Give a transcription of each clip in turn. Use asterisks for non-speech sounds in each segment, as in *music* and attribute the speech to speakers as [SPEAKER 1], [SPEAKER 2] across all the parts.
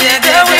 [SPEAKER 1] yeah, yeah, yeah.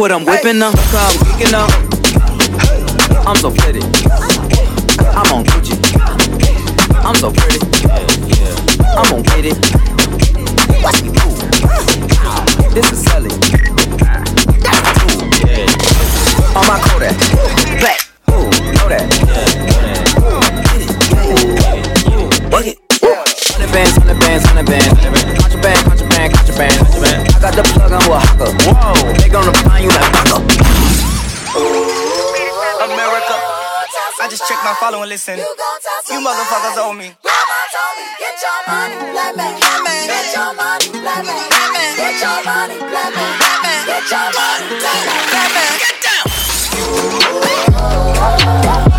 [SPEAKER 1] What I'm whipping. Look I'm kicking up. I'm so pretty.
[SPEAKER 2] Listen. You motherfuckers owe me.
[SPEAKER 3] Get your money, let me. Get your money, let me. Get your money, let me. Get your money, let me.
[SPEAKER 2] Get down.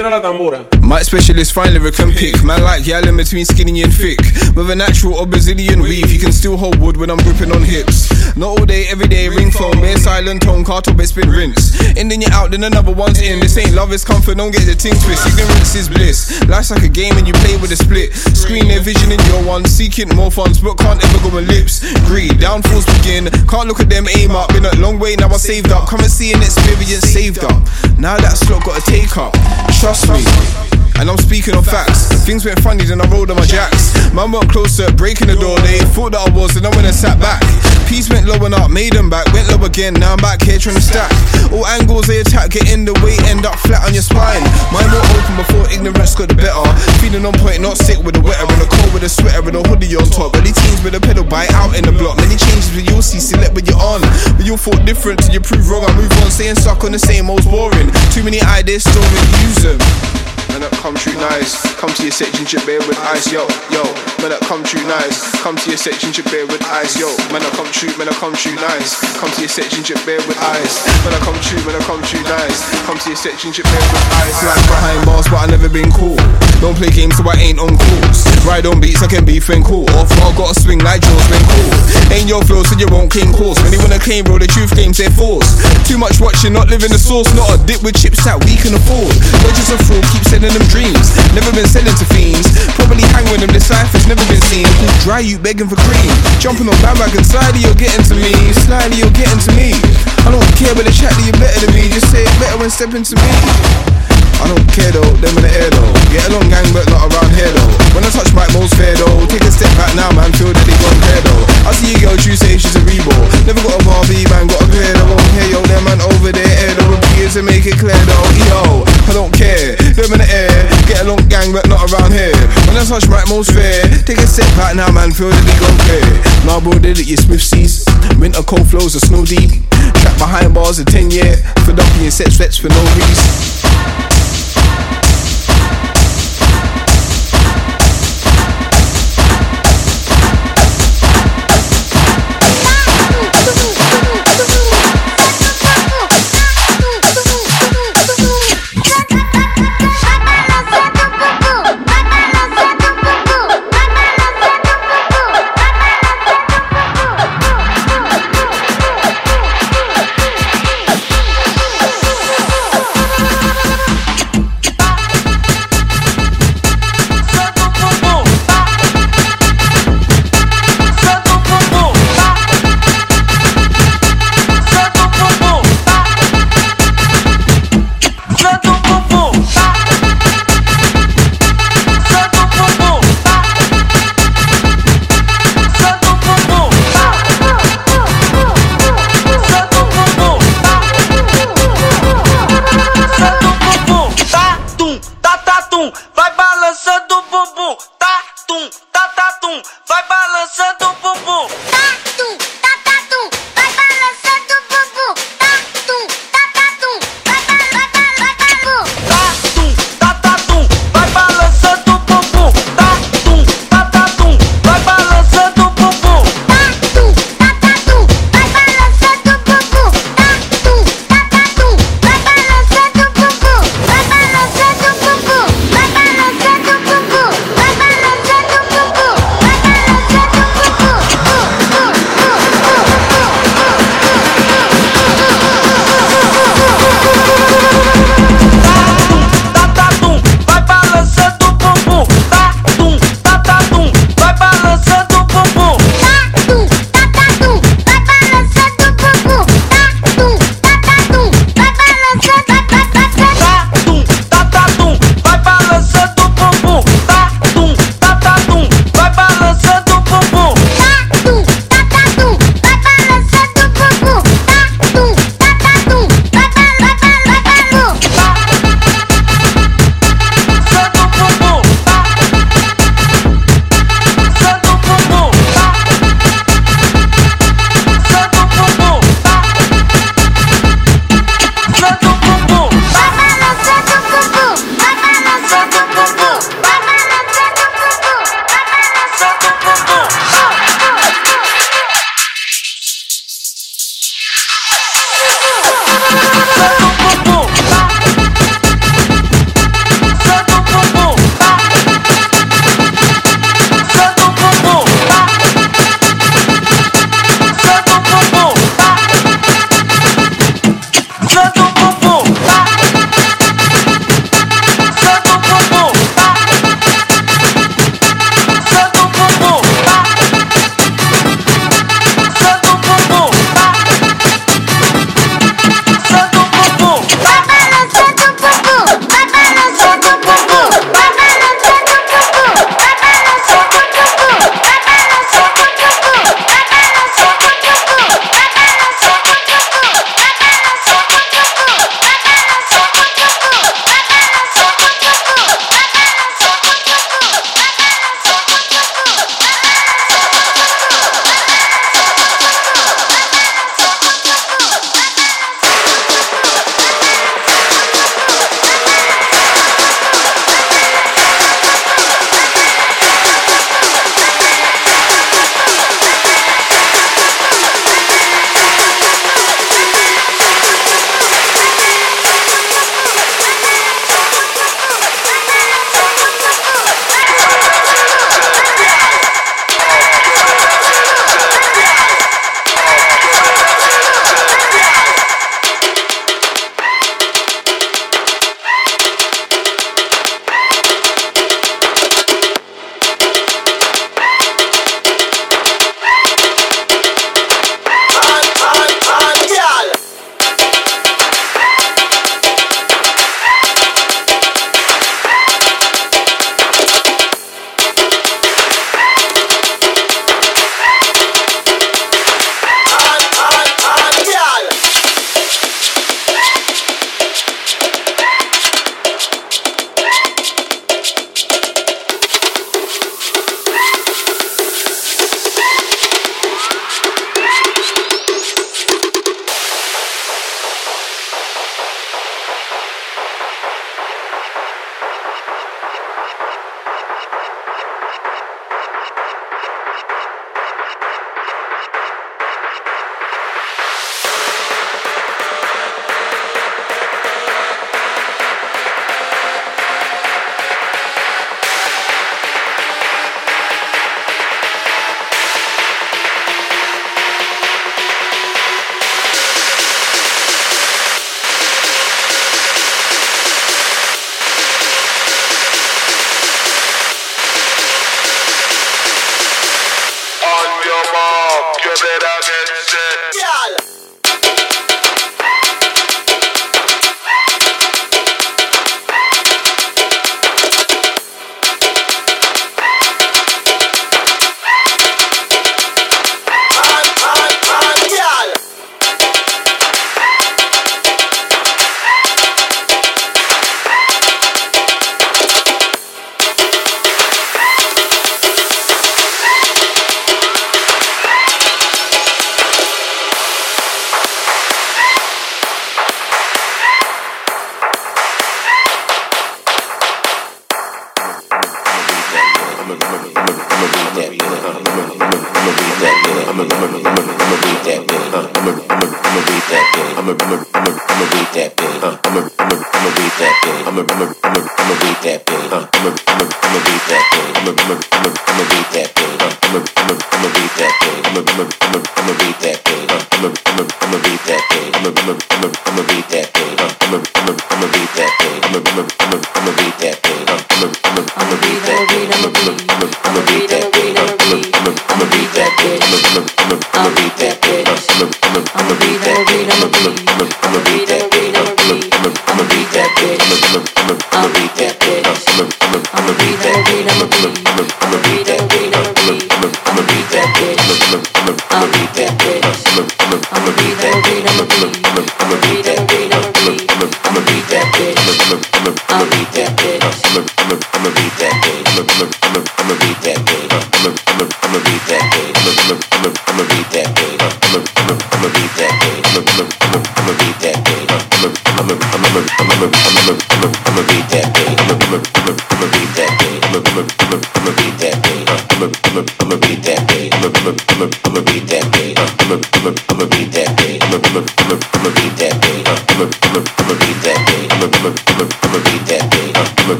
[SPEAKER 4] Entra la tambora.
[SPEAKER 5] Specialist, fine lyric and pick. Man like y'all in between skinny and thick. With a natural or Brazilian weave, you can still hold wood when I'm gripping on hips. Not all day, every day, ring phone, bare silent tone, car top, it's been rinse. And then you're out, then another one's in. This ain't love, it's comfort, don't get the ting twist. Ignorance is bliss. Life's like a game and you play with a split. Screen their vision in your one, seeking more funds, but can't ever go on lips. Greed, downfalls begin. Can't look at them, aim up. Been a long way, now I saved up. Come and see an experience saved up. Now that slot got to take up. Trust me. And I'm speaking on facts. Things went funny, then I rolled on my jacks. Man went closer, breaking the door. They thought that I was, and I went and sat back. Peace went low and up, made them back. Went low again, now I'm back here trying to stack. All angles they attack, get in the way, end up flat on your spine. Mind more open before ignorance got the better. Feeling on point, not sick with the wetter. In the cold with a sweater and a hoodie on top. Early teens with a pedal bite out in the block. Many changes, but you'll see select when you're on. But you'll thought different till you prove wrong. I move on, staying stuck on the same old's boring. Too many ideas, still use them. Man up come true nice. Come to your section, chip beer with ice, yo, yo. Man up come true nice. Come to your section, chip beer with ice, yo. Man up come true, man up come true nice. Come to your section, chip beer with ice. Man up come true, man up come true nice. Come to your section, chip beer with ice. Like behind bars, but I never been cool. Don't play games, so I ain't on calls. Ride on beats, I can be friend cool. Off, I gotta swing like Joe's been cool. Ain't your flow, so you won't claim course. When they wanna claim, bro, the truth claims their force. Too much watching, not living the source. Not a dip with chips that we can afford. Just a fraud, keep sending them dreams. Never been selling to fiends. Probably hang with them, this life never been seen. Dry you begging for cream. Jumping on bandwagon, slightly you're getting to me. Slightly you're getting to me. I don't care the chat that you're better than me. Just say it better when stepping to me. I don't care though, them in the air though. Get along gang, but not around here though. When I touch mic, most fair though. Take a step back now, man, feel that they got care though. I see a girl, you say she's a rebo. Never got a Barbie, man, got a pair though. Hey yo, them man over there, air though. Repeat to make it clear though. Yo, I don't care, them in the air. Get along gang, but not around here. When I touch mic, most fair. Take a step back now, man, feel that they got care. Nah, bro, did it, your Smith seas. Winter cold flows are snow deep. Track behind bars a 10 year. For dumping your set sweats for no reason.
[SPEAKER 3] I'ma Tá, tá, tum, tatatum, vai balançando o bumbum. That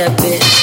[SPEAKER 3] that bitch.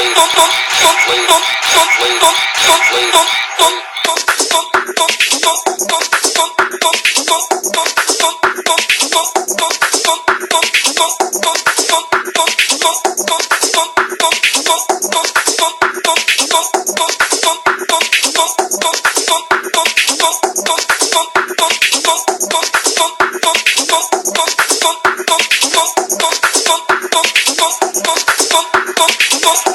[SPEAKER 3] Bye. Bye.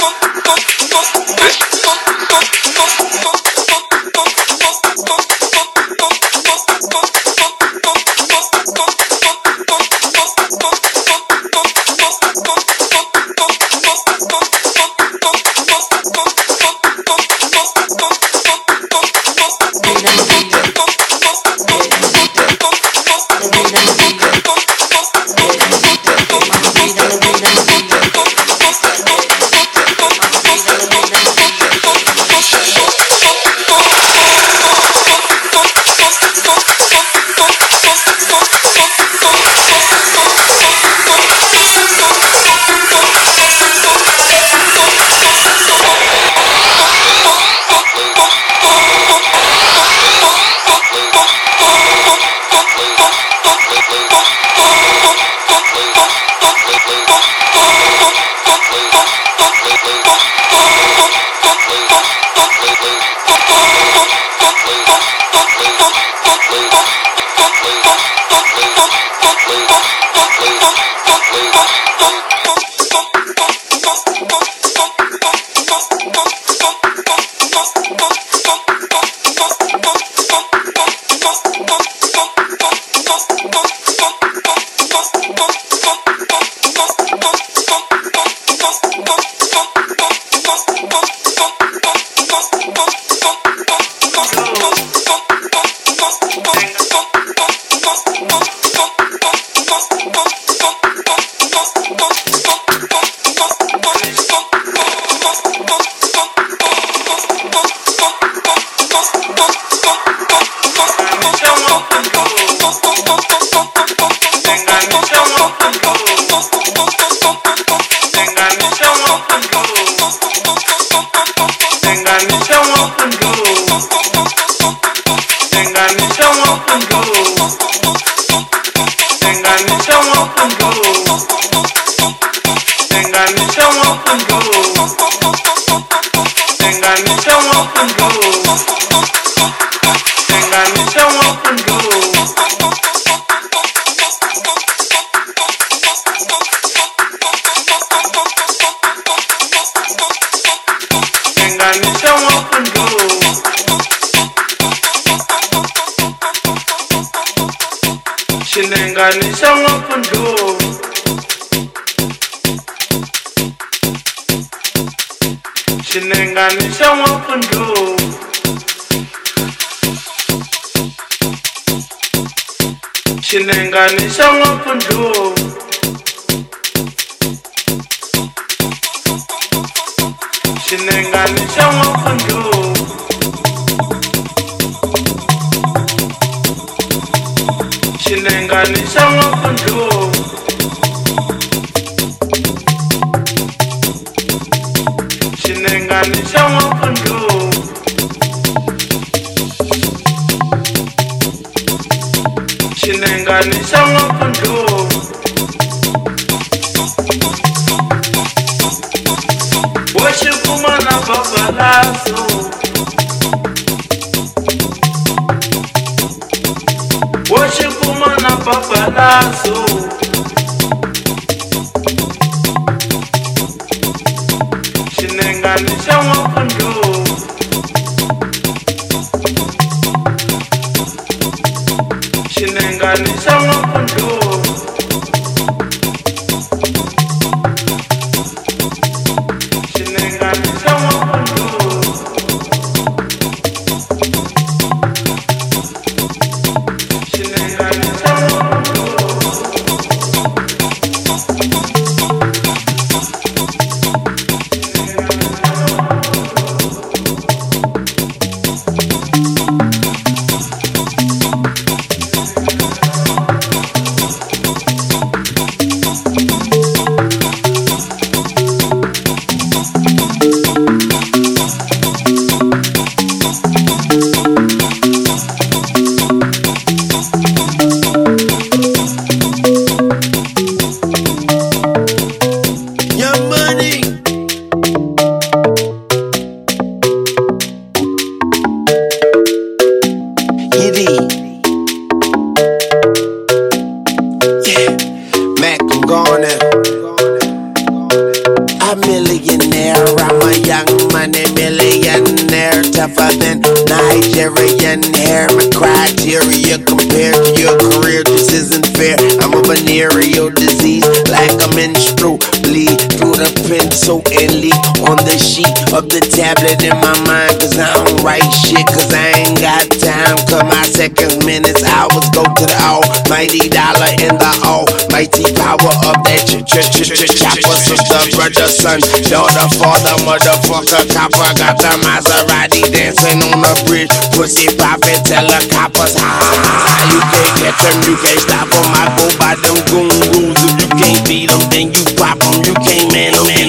[SPEAKER 6] Shinenganisha
[SPEAKER 7] Papalazo. Nigerian hair. My criteria compared to your career, this isn't fair. I'm a venereal disease, like a menstrual pencil and leak on the sheet of the tablet in my mind. Cause I don't write shit, cause I ain't got time. Cause my seconds, minutes, hours go to the almighty dollar in the almighty power of that ch ch ch ch chopper. Sister, brother, son, daughter, father, motherfucker, copper. Got the Maserati dancing on the bridge. Pussy poppin', tell the coppers, ha ha ha. You can't catch them, you can't stop them. I go by them goon rules. If you can't beat them, then you pop them. You can't man them,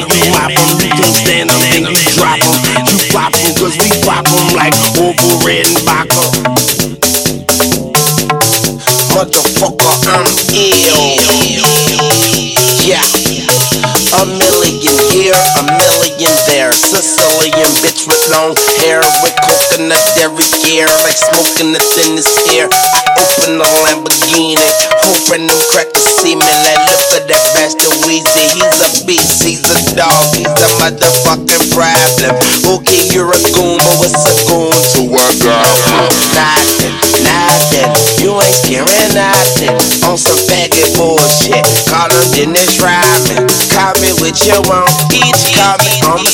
[SPEAKER 7] pop them, cause we pop them like Orville Redenbacher. Motherfucker, I'm ill. Yeah. A million here, a million. Sicilian bitch with long hair, with coconut every year, like smoking the thinnest air. I open the Lamborghini, hoping them crackers see me. Like, look at that bastard Weezy. He's a beast, he's a dog, he's a motherfucking problem. Okay, you're a goon, but what's a goon to a girl? Nothing, nothing. You ain't scaring nothing. On some faggot bullshit. Call them Dennis Rodman. Call me with your own each. Call me on the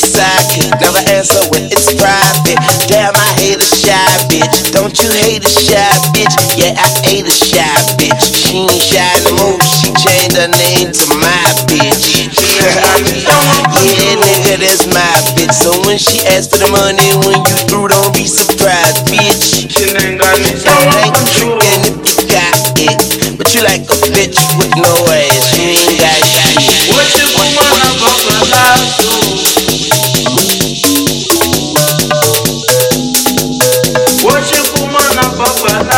[SPEAKER 7] Never answer when it's private. Damn, I hate a shy bitch. Don't you hate a shy bitch? Yeah, I hate a shy bitch. She ain't shy no more. She changed her name to my bitch. *laughs* yeah, nigga, that's my bitch. So when she for the money, when you through, don't be surprised, bitch. Like trickin' if you got it. But you like a bitch with no ass.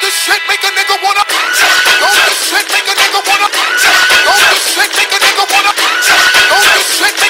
[SPEAKER 8] this shit make a nigga wanna? Don't this shit make a nigga wanna? Don't this shit make a nigga wanna? Don't this shit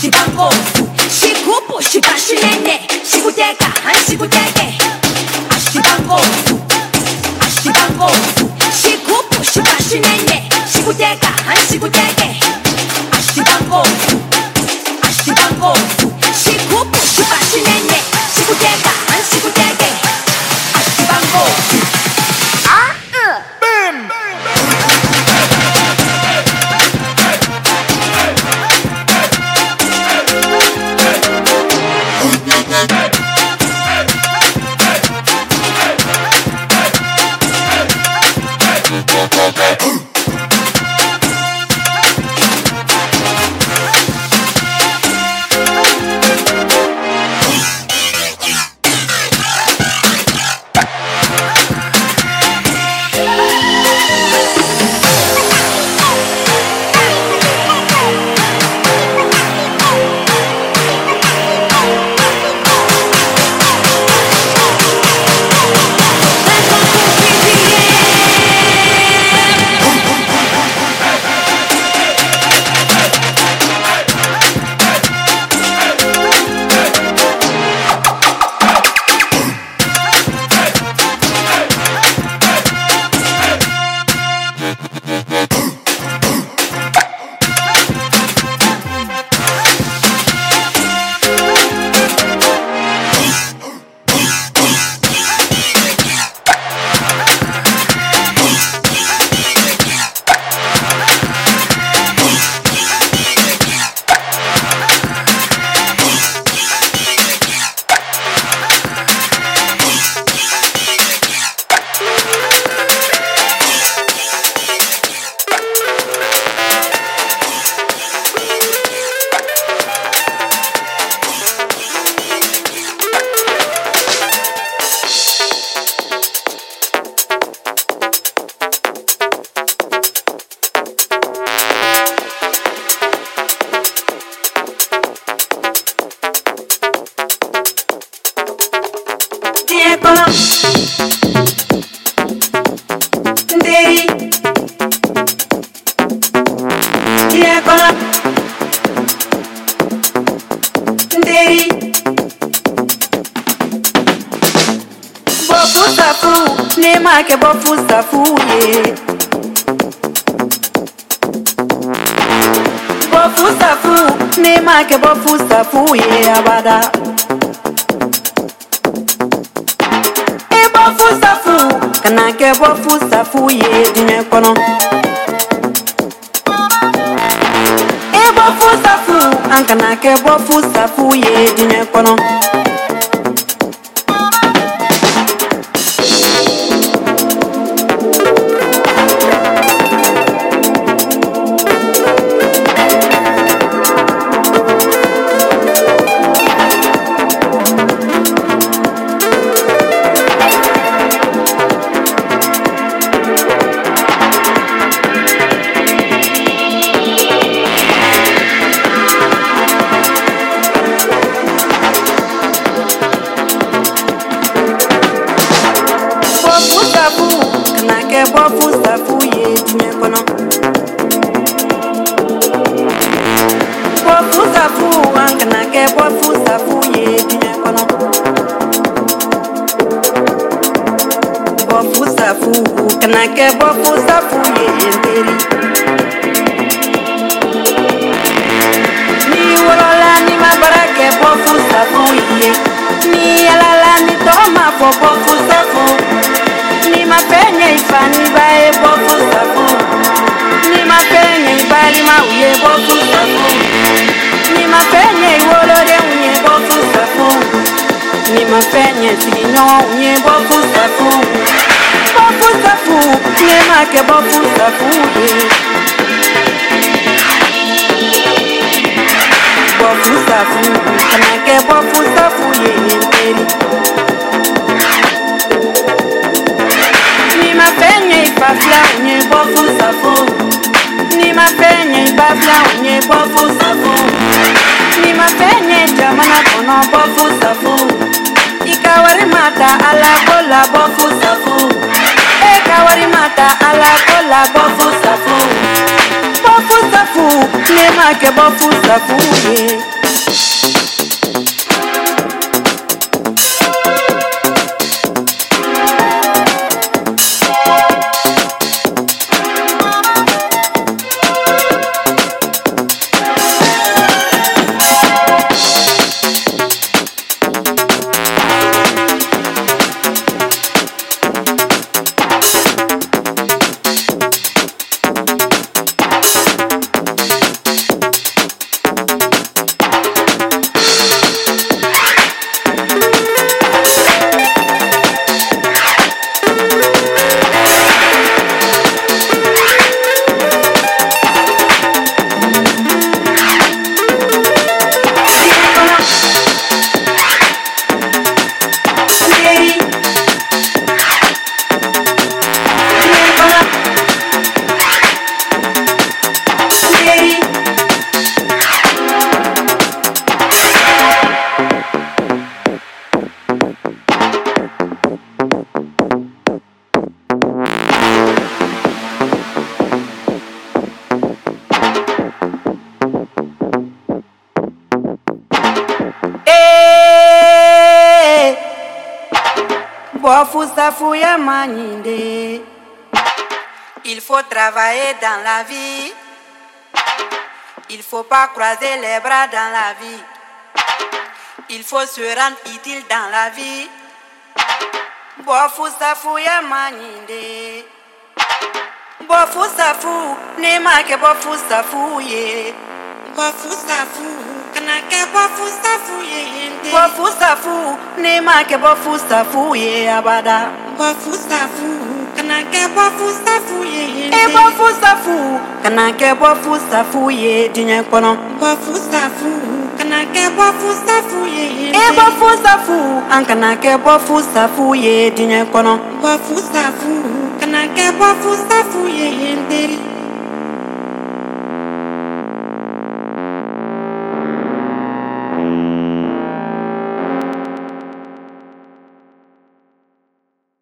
[SPEAKER 9] 西瓜红西瓜不西瓜
[SPEAKER 10] 是奶奶西瓜甜杆含西瓜甜 an kana kɛ bɔ fu safu ye diɲɛ kɔnɔ Manake bofu safuye enteri Ni wolola ni mabarake bofu safuye Ni alala ni toma fo bofu safu. Ni mapenye ifani bae bofu safu. Ni mapenye ibali mauye bofu safu. Ni mapenye iwolore unye bofu safu. Ni mapenye siginyo unye bofu safu. bofusafu nemake bofusafude bofusafu kanake bofusafu yeyenteri nimafenye ibafla unye bofusafu nimafenye ibafla unye bofusafu nimafenye jamana kono bofusafu ikawari mata alabola bofusafu eka wari maka alagola bọfụ safu bọfụ safu n'ime ake bọfụ safu ye. Il faut travailler dans la vie. Il faut pas croiser les bras dans la vie. Il faut se rendre utile dans la vie. Bofusafuya maninde. Bofusafu, ne ma ke bofusafu ye. Bofusafu, kana ke bofusafu ye. Bofusafu, ne ma ke bofusafu ye abada. Bofusafu, kana ke bofusafu ye. E bofusafu, kana ke bofusafu ye diɲɛ kɔnɔ. Bofusafu, kana kɛ bofusafu ye. E bofusafu, an kana kɛ bofusafu ye diɲɛ kɔnɔ. Bofusafu, kana kɛ bofusafu ye n teri.